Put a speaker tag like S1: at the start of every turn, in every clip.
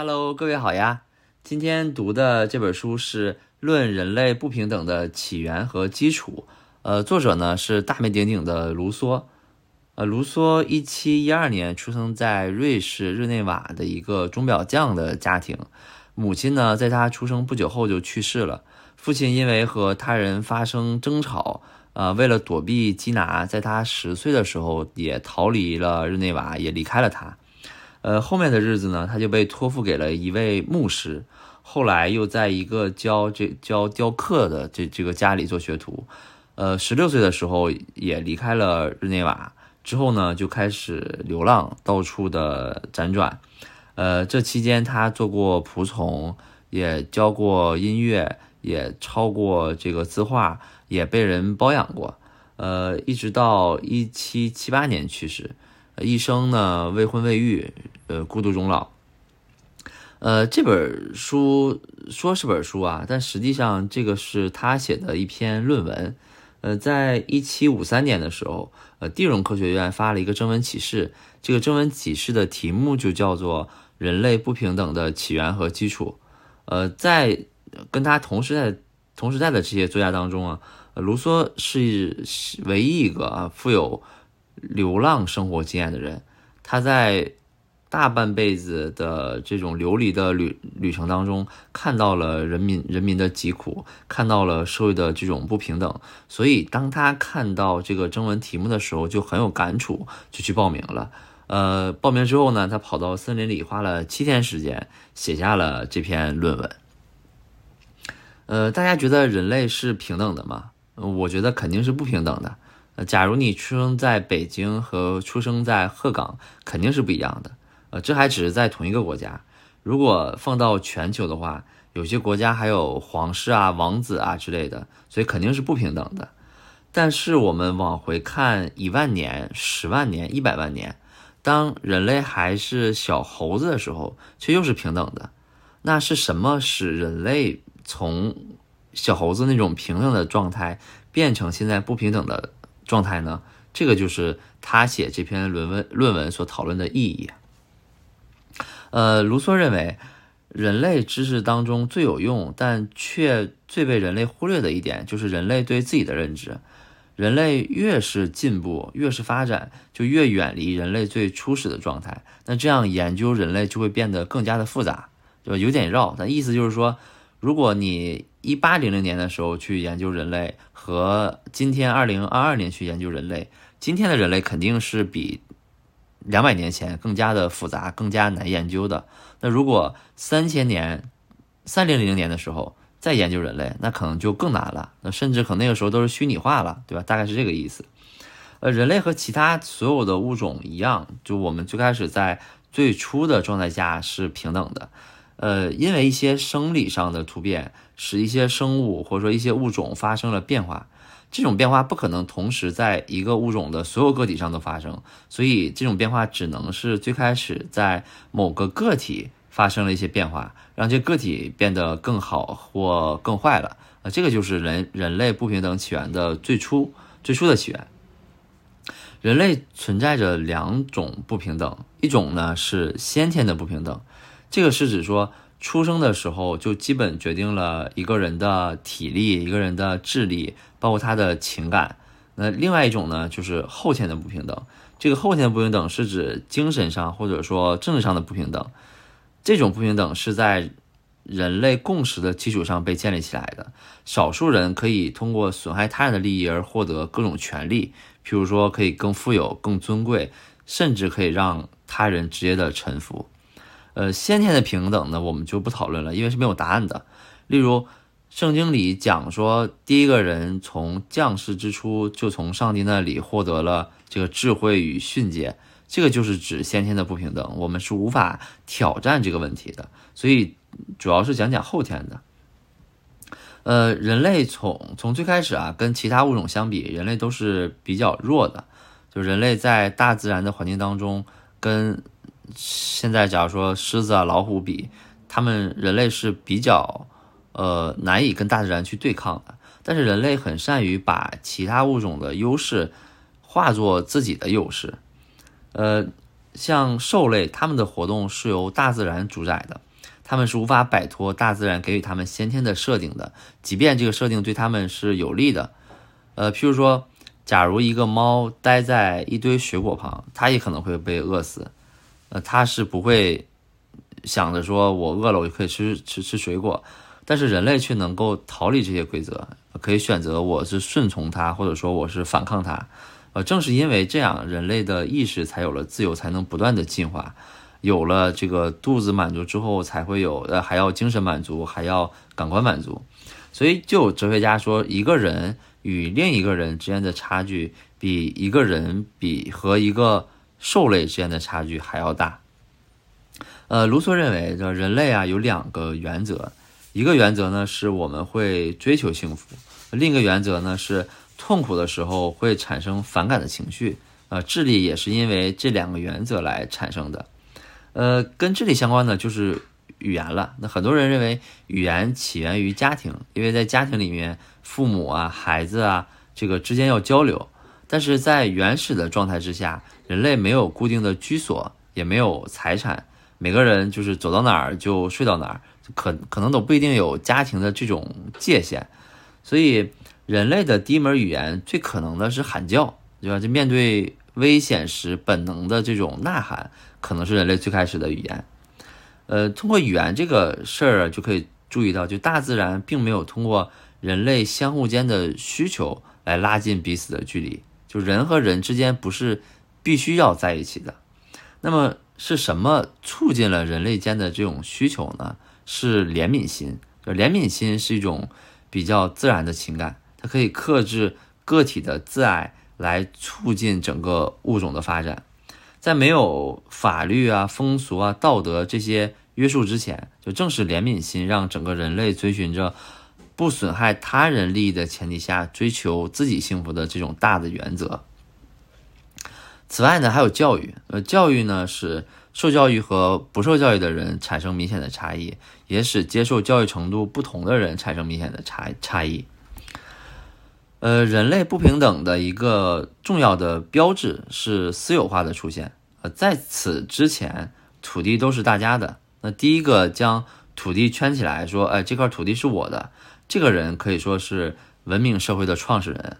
S1: Hello，各位好呀！今天读的这本书是《论人类不平等的起源和基础》，呃，作者呢是大名鼎鼎的卢梭。呃，卢梭一七一二年出生在瑞士日内瓦的一个钟表匠的家庭，母亲呢在他出生不久后就去世了。父亲因为和他人发生争吵，呃，为了躲避缉拿，在他十岁的时候也逃离了日内瓦，也离开了他。呃，后面的日子呢，他就被托付给了一位牧师，后来又在一个教这教雕刻的这这个家里做学徒。呃，十六岁的时候也离开了日内瓦，之后呢就开始流浪，到处的辗转。呃，这期间他做过仆从，也教过音乐，也抄过这个字画，也被人包养过。呃，一直到一七七八年去世。一生呢未婚未育，呃孤独终老。呃，这本书说是本书啊，但实际上这个是他写的一篇论文。呃，在一七五三年的时候，呃，地荣科学院发了一个征文启事，这个征文启事的题目就叫做《人类不平等的起源和基础》。呃，在跟他同时代同时代的这些作家当中啊，卢梭是唯一一个啊富有。流浪生活经验的人，他在大半辈子的这种流离的旅旅程当中，看到了人民人民的疾苦，看到了社会的这种不平等，所以当他看到这个征文题目的时候，就很有感触，就去报名了。呃，报名之后呢，他跑到森林里，花了七天时间写下了这篇论文。呃，大家觉得人类是平等的吗？我觉得肯定是不平等的。呃，假如你出生在北京和出生在鹤岗，肯定是不一样的。呃，这还只是在同一个国家，如果放到全球的话，有些国家还有皇室啊、王子啊之类的，所以肯定是不平等的。但是我们往回看一万年、十万年、一百万年，当人类还是小猴子的时候，却又是平等的。那是什么使人类从小猴子那种平等的状态变成现在不平等的？状态呢？这个就是他写这篇论文论文所讨论的意义。呃，卢梭认为，人类知识当中最有用，但却最被人类忽略的一点，就是人类对自己的认知。人类越是进步，越是发展，就越远离人类最初始的状态。那这样研究人类就会变得更加的复杂，对吧？有点绕，但意思就是说。如果你一八零零年的时候去研究人类，和今天二零二二年去研究人类，今天的人类肯定是比两百年前更加的复杂、更加难研究的。那如果三千年、三零零年的时候再研究人类，那可能就更难了。那甚至可能那个时候都是虚拟化了，对吧？大概是这个意思。呃，人类和其他所有的物种一样，就我们最开始在最初的状态下是平等的。呃，因为一些生理上的突变，使一些生物或者说一些物种发生了变化，这种变化不可能同时在一个物种的所有个体上都发生，所以这种变化只能是最开始在某个个体发生了一些变化，让这个体变得更好或更坏了。啊，这个就是人人类不平等起源的最初最初的起源。人类存在着两种不平等，一种呢是先天的不平等。这个是指说，出生的时候就基本决定了一个人的体力、一个人的智力，包括他的情感。那另外一种呢，就是后天的不平等。这个后天的不平等是指精神上或者说政治上的不平等。这种不平等是在人类共识的基础上被建立起来的。少数人可以通过损害他人的利益而获得各种权利，譬如说可以更富有、更尊贵，甚至可以让他人直接的臣服。呃，先天的平等呢，我们就不讨论了，因为是没有答案的。例如，圣经里讲说，第一个人从降世之初就从上帝那里获得了这个智慧与训诫，这个就是指先天的不平等，我们是无法挑战这个问题的。所以，主要是讲讲后天的。呃，人类从从最开始啊，跟其他物种相比，人类都是比较弱的。就人类在大自然的环境当中跟。现在，假如说狮子啊、老虎比，他们人类是比较，呃，难以跟大自然去对抗的。但是人类很善于把其他物种的优势化作自己的优势。呃，像兽类，它们的活动是由大自然主宰的。他们是无法摆脱大自然给予他们先天的设定的，即便这个设定对他们是有利的。呃，譬如说，假如一个猫待在一堆水果旁，它也可能会被饿死。呃，他是不会想着说我饿了我就可以吃吃吃水果，但是人类却能够逃离这些规则，可以选择我是顺从它，或者说我是反抗它。呃，正是因为这样，人类的意识才有了自由，才能不断的进化。有了这个肚子满足之后，才会有呃，还要精神满足，还要感官满足。所以，就有哲学家说，一个人与另一个人之间的差距，比一个人比和一个兽类之间的差距还要大。呃，卢梭认为，这人类啊有两个原则，一个原则呢是我们会追求幸福，另一个原则呢是痛苦的时候会产生反感的情绪。呃，智力也是因为这两个原则来产生的。呃，跟智力相关的就是语言了。那很多人认为语言起源于家庭，因为在家庭里面，父母啊、孩子啊这个之间要交流。但是在原始的状态之下，人类没有固定的居所，也没有财产，每个人就是走到哪儿就睡到哪儿，可可能都不一定有家庭的这种界限。所以，人类的第一门语言最可能的是喊叫，对吧？就面对危险时本能的这种呐喊。可能是人类最开始的语言，呃，通过语言这个事儿就可以注意到，就大自然并没有通过人类相互间的需求来拉近彼此的距离，就人和人之间不是必须要在一起的。那么是什么促进了人类间的这种需求呢？是怜悯心，就怜悯心是一种比较自然的情感，它可以克制个体的自爱，来促进整个物种的发展。在没有法律啊、风俗啊、道德这些约束之前，就正是怜悯心让整个人类遵循着不损害他人利益的前提下追求自己幸福的这种大的原则。此外呢，还有教育，呃，教育呢使受教育和不受教育的人产生明显的差异，也使接受教育程度不同的人产生明显的差差异。呃，人类不平等的一个重要的标志是私有化的出现。呃，在此之前，土地都是大家的。那第一个将土地圈起来，说，哎，这块土地是我的，这个人可以说是文明社会的创始人。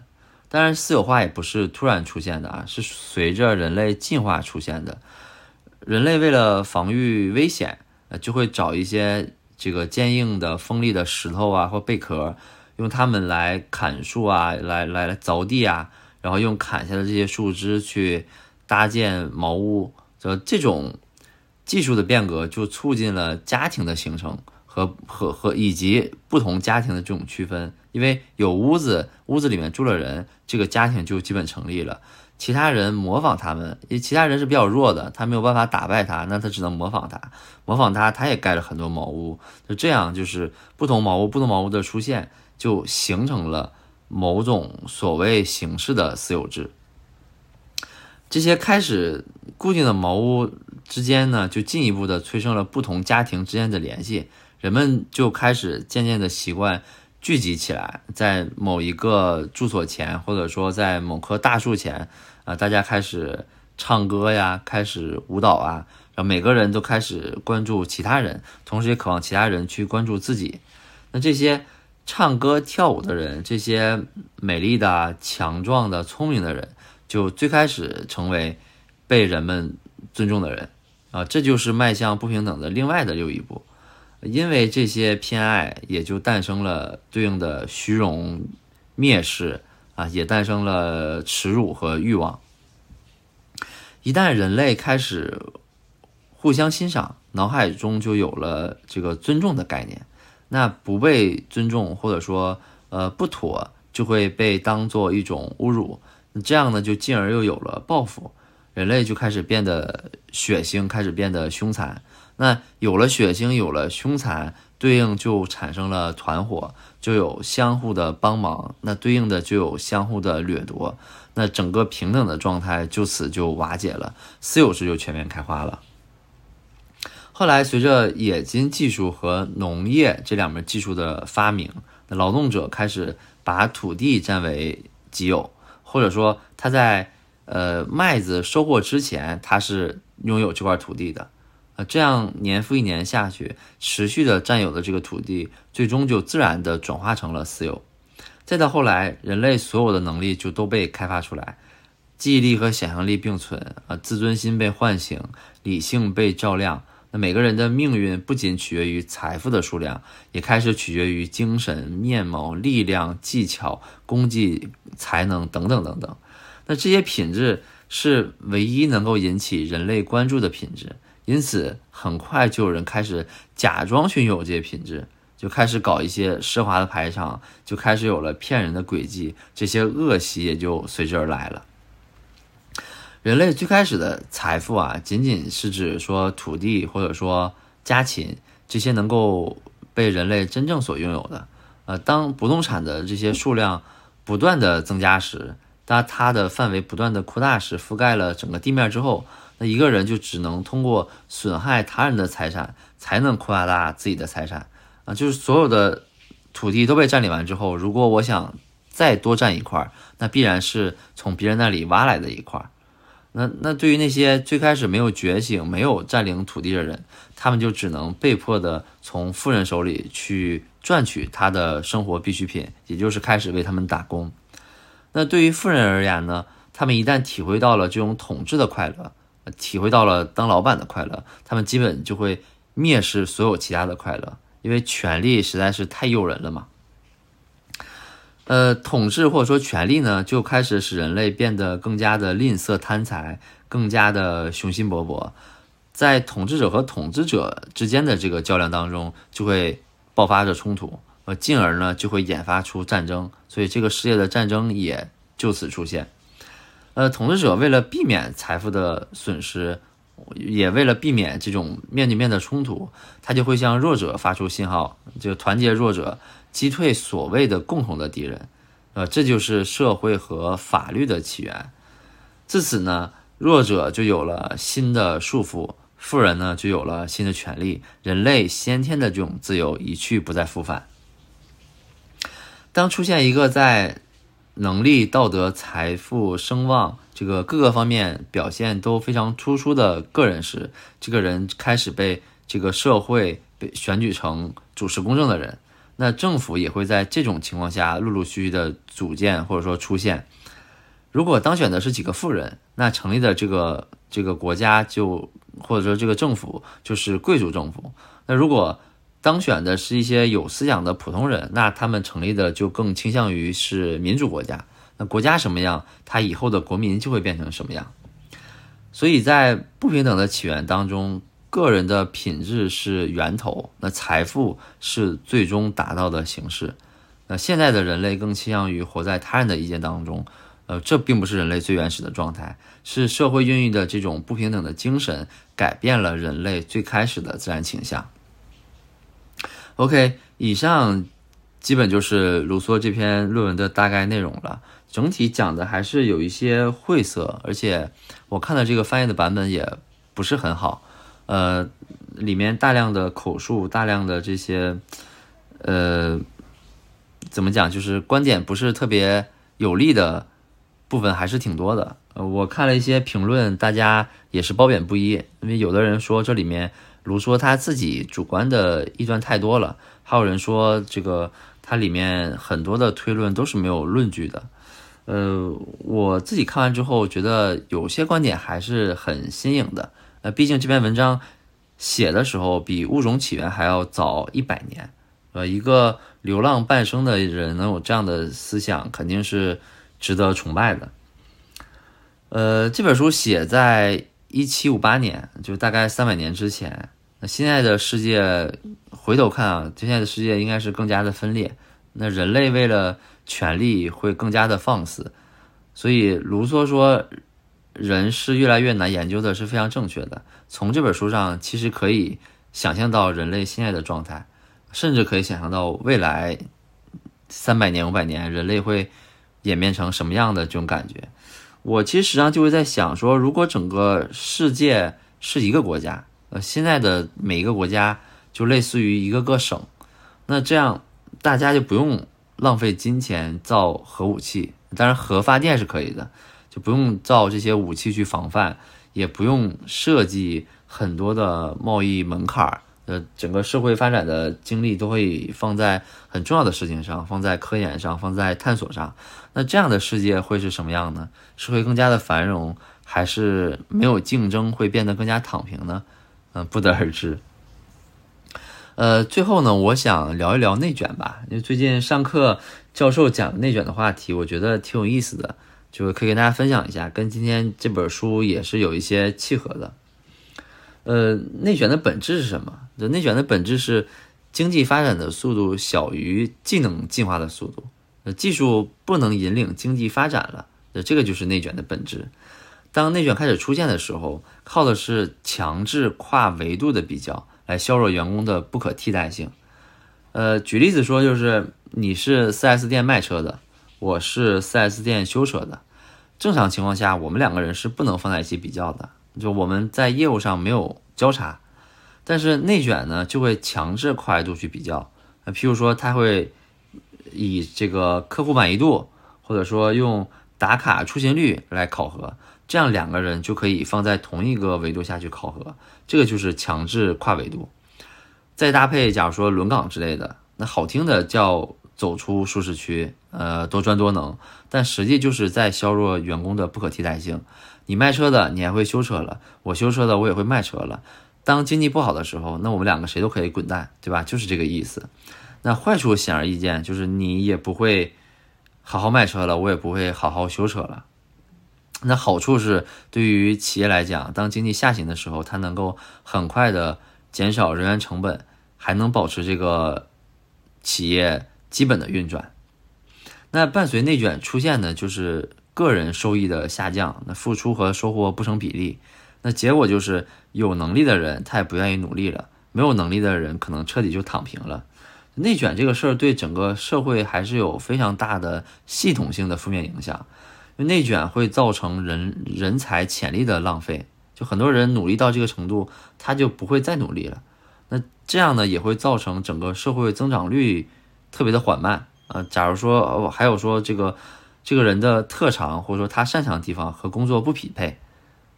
S1: 当然，私有化也不是突然出现的啊，是随着人类进化出现的。人类为了防御危险，呃，就会找一些这个坚硬的、锋利的石头啊，或贝壳。用它们来砍树啊，来来来凿地啊，然后用砍下的这些树枝去搭建茅屋，就这种技术的变革，就促进了家庭的形成和和和以及不同家庭的这种区分。因为有屋子，屋子里面住了人，这个家庭就基本成立了。其他人模仿他们，因为其他人是比较弱的，他没有办法打败他，那他只能模仿他，模仿他，他也盖了很多茅屋。就这样，就是不同茅屋，不同茅屋的出现。就形成了某种所谓形式的私有制。这些开始固定的茅屋之间呢，就进一步的催生了不同家庭之间的联系。人们就开始渐渐的习惯聚集起来，在某一个住所前，或者说在某棵大树前，啊，大家开始唱歌呀，开始舞蹈啊，然后每个人都开始关注其他人，同时也渴望其他人去关注自己。那这些。唱歌跳舞的人，这些美丽的、强壮的、聪明的人，就最开始成为被人们尊重的人啊！这就是迈向不平等的另外的又一步。因为这些偏爱，也就诞生了对应的虚荣、蔑视啊，也诞生了耻辱和欲望。一旦人类开始互相欣赏，脑海中就有了这个尊重的概念。那不被尊重，或者说呃不妥，就会被当做一种侮辱。这样呢，就进而又有了报复，人类就开始变得血腥，开始变得凶残。那有了血腥，有了凶残，对应就产生了团伙，就有相互的帮忙。那对应的就有相互的掠夺。那整个平等的状态就此就瓦解了，私有制就全面开花了。后来，随着冶金技术和农业这两门技术的发明，劳动者开始把土地占为己有，或者说他在呃麦子收获之前，他是拥有这块土地的。这样年复一年下去，持续的占有的这个土地，最终就自然的转化成了私有。再到后来，人类所有的能力就都被开发出来，记忆力和想象力并存啊，自尊心被唤醒，理性被照亮。那每个人的命运不仅取决于财富的数量，也开始取决于精神面貌、力量、技巧、功绩、才能等等等等。那这些品质是唯一能够引起人类关注的品质，因此很快就有人开始假装拥有这些品质，就开始搞一些奢华的排场，就开始有了骗人的诡计，这些恶习也就随之而来了。人类最开始的财富啊，仅仅是指说土地或者说家禽这些能够被人类真正所拥有的。呃，当不动产的这些数量不断的增加时，当它的范围不断的扩大时，覆盖了整个地面之后，那一个人就只能通过损害他人的财产，才能扩大自己的财产啊。就是所有的土地都被占领完之后，如果我想再多占一块，那必然是从别人那里挖来的一块。那那对于那些最开始没有觉醒、没有占领土地的人，他们就只能被迫的从富人手里去赚取他的生活必需品，也就是开始为他们打工。那对于富人而言呢，他们一旦体会到了这种统治的快乐，体会到了当老板的快乐，他们基本就会蔑视所有其他的快乐，因为权力实在是太诱人了嘛。呃，统治或者说权力呢，就开始使人类变得更加的吝啬贪财，更加的雄心勃勃。在统治者和统治者之间的这个较量当中，就会爆发着冲突，呃，进而呢就会引发出战争。所以这个世界的战争也就此出现。呃，统治者为了避免财富的损失，也为了避免这种面对面的冲突，他就会向弱者发出信号，就团结弱者。击退所谓的共同的敌人，呃，这就是社会和法律的起源。自此呢，弱者就有了新的束缚，富人呢就有了新的权利，人类先天的这种自由一去不再复返。当出现一个在能力、道德、财富、声望这个各个方面表现都非常突出的个人时，这个人开始被这个社会被选举成主持公正的人。那政府也会在这种情况下陆陆续续的组建或者说出现。如果当选的是几个富人，那成立的这个这个国家就或者说这个政府就是贵族政府。那如果当选的是一些有思想的普通人，那他们成立的就更倾向于是民主国家。那国家什么样，他以后的国民就会变成什么样。所以在不平等的起源当中。个人的品质是源头，那财富是最终达到的形式。那现在的人类更倾向于活在他人的意见当中，呃，这并不是人类最原始的状态，是社会孕育的这种不平等的精神改变了人类最开始的自然倾向。OK，以上基本就是卢梭这篇论文的大概内容了。整体讲的还是有一些晦涩，而且我看的这个翻译的版本也不是很好。呃，里面大量的口述，大量的这些，呃，怎么讲，就是观点不是特别有利的部分还是挺多的。我看了一些评论，大家也是褒贬不一，因为有的人说这里面卢梭他自己主观的臆断太多了，还有人说这个它里面很多的推论都是没有论据的。呃，我自己看完之后觉得有些观点还是很新颖的。呃，毕竟这篇文章写的时候比物种起源还要早一百年，呃，一个流浪半生的人能有这样的思想，肯定是值得崇拜的。呃，这本书写在一七五八年，就大概三百年之前。那现在的世界回头看啊，现在的世界应该是更加的分裂。那人类为了权力会更加的放肆，所以卢梭说。人是越来越难研究的，是非常正确的。从这本书上，其实可以想象到人类现在的状态，甚至可以想象到未来三百年、五百年，人类会演变成什么样的这种感觉。我其实际上就会在想说，如果整个世界是一个国家，呃，现在的每一个国家就类似于一个个省，那这样大家就不用浪费金钱造核武器，当然核发电是可以的。就不用造这些武器去防范，也不用设计很多的贸易门槛儿，呃，整个社会发展的精力都会放在很重要的事情上，放在科研上，放在探索上。那这样的世界会是什么样呢？是会更加的繁荣，还是没有竞争会变得更加躺平呢？嗯，不得而知。呃，最后呢，我想聊一聊内卷吧，因为最近上课教授讲内卷的话题，我觉得挺有意思的，就可以跟大家分享一下，跟今天这本书也是有一些契合的。呃，内卷的本质是什么？内卷的本质是经济发展的速度小于技能进化的速度，呃，技术不能引领经济发展了，那这个就是内卷的本质。当内卷开始出现的时候，靠的是强制跨维度的比较。来削弱员工的不可替代性。呃，举例子说，就是你是 4S 店卖车的，我是 4S 店修车的。正常情况下，我们两个人是不能放在一起比较的，就我们在业务上没有交叉。但是内卷呢，就会强制跨维度去比较。那譬如说，他会以这个客户满意度，或者说用打卡出勤率来考核。这样两个人就可以放在同一个维度下去考核，这个就是强制跨维度。再搭配，假如说轮岗之类的，那好听的叫走出舒适区，呃，多专多能，但实际就是在削弱员工的不可替代性。你卖车的，你还会修车了；我修车的，我也会卖车了。当经济不好的时候，那我们两个谁都可以滚蛋，对吧？就是这个意思。那坏处显而易见，就是你也不会好好卖车了，我也不会好好修车了。那好处是，对于企业来讲，当经济下行的时候，它能够很快的减少人员成本，还能保持这个企业基本的运转。那伴随内卷出现的，就是个人收益的下降，那付出和收获不成比例。那结果就是有能力的人他也不愿意努力了，没有能力的人可能彻底就躺平了。内卷这个事儿对整个社会还是有非常大的系统性的负面影响。因为内卷会造成人人才潜力的浪费，就很多人努力到这个程度，他就不会再努力了。那这样呢，也会造成整个社会增长率特别的缓慢啊。假如说还有说这个这个人的特长或者说他擅长的地方和工作不匹配，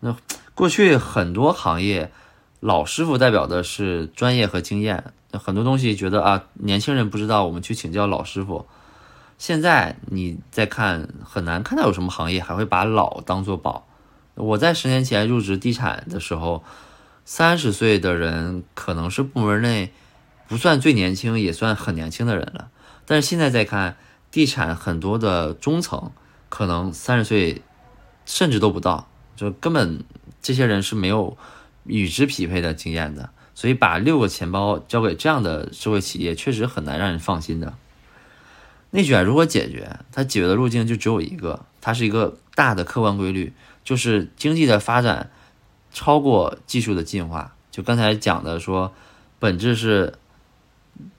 S1: 那过去很多行业老师傅代表的是专业和经验，很多东西觉得啊年轻人不知道，我们去请教老师傅。现在你再看，很难看到有什么行业还会把老当做宝。我在十年前入职地产的时候，三十岁的人可能是部门内不算最年轻，也算很年轻的人了。但是现在再看，地产很多的中层可能三十岁甚至都不到，就根本这些人是没有与之匹配的经验的。所以把六个钱包交给这样的社会企业，确实很难让人放心的。内卷如何解决？它解决的路径就只有一个，它是一个大的客观规律，就是经济的发展超过技术的进化。就刚才讲的说，本质是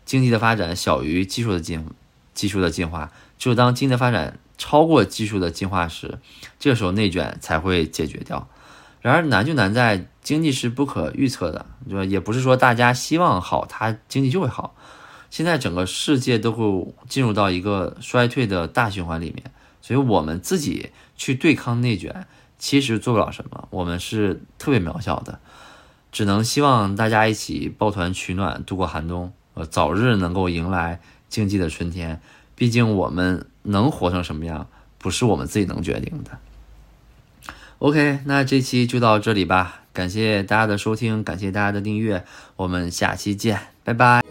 S1: 经济的发展小于技术的进技术的进化。只有当经济的发展超过技术的进化时，这个时候内卷才会解决掉。然而难就难在经济是不可预测的，对吧？也不是说大家希望好，它经济就会好。现在整个世界都会进入到一个衰退的大循环里面，所以我们自己去对抗内卷，其实做不了什么，我们是特别渺小的，只能希望大家一起抱团取暖，度过寒冬，呃，早日能够迎来经济的春天。毕竟我们能活成什么样，不是我们自己能决定的。OK，那这期就到这里吧，感谢大家的收听，感谢大家的订阅，我们下期见，拜拜。